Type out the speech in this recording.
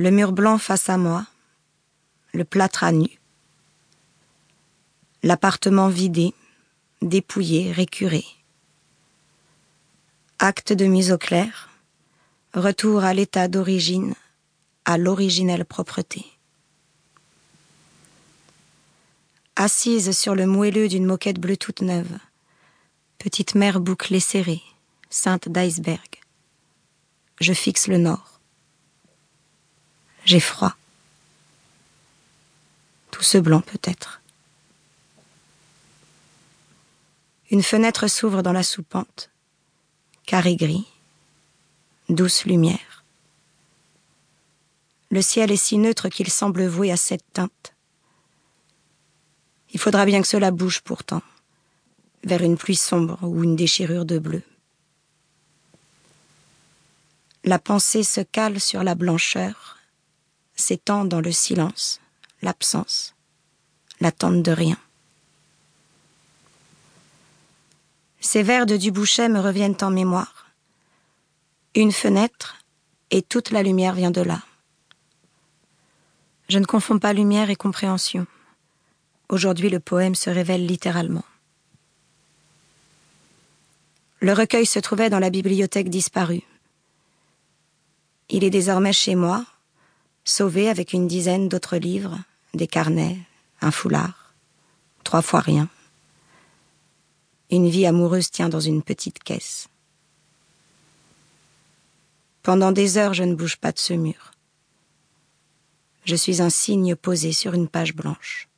Le mur blanc face à moi, le plâtre à nu. L'appartement vidé, dépouillé, récuré. Acte de mise au clair, retour à l'état d'origine, à l'originelle propreté. Assise sur le moelleux d'une moquette bleue toute neuve, petite mer bouclée serrée, sainte d'iceberg. Je fixe le nord. J'ai froid. Tout ce blanc peut-être. Une fenêtre s'ouvre dans la soupente, carré gris, douce lumière. Le ciel est si neutre qu'il semble voué à cette teinte. Il faudra bien que cela bouge pourtant, vers une pluie sombre ou une déchirure de bleu. La pensée se cale sur la blancheur, s'étend dans le silence, l'absence, l'attente de rien. Ces vers de Dubouchet me reviennent en mémoire. Une fenêtre, et toute la lumière vient de là. Je ne confonds pas lumière et compréhension. Aujourd'hui, le poème se révèle littéralement. Le recueil se trouvait dans la bibliothèque disparue. Il est désormais chez moi, sauvé avec une dizaine d'autres livres, des carnets, un foulard, trois fois rien. Une vie amoureuse tient dans une petite caisse. Pendant des heures, je ne bouge pas de ce mur. Je suis un signe posé sur une page blanche.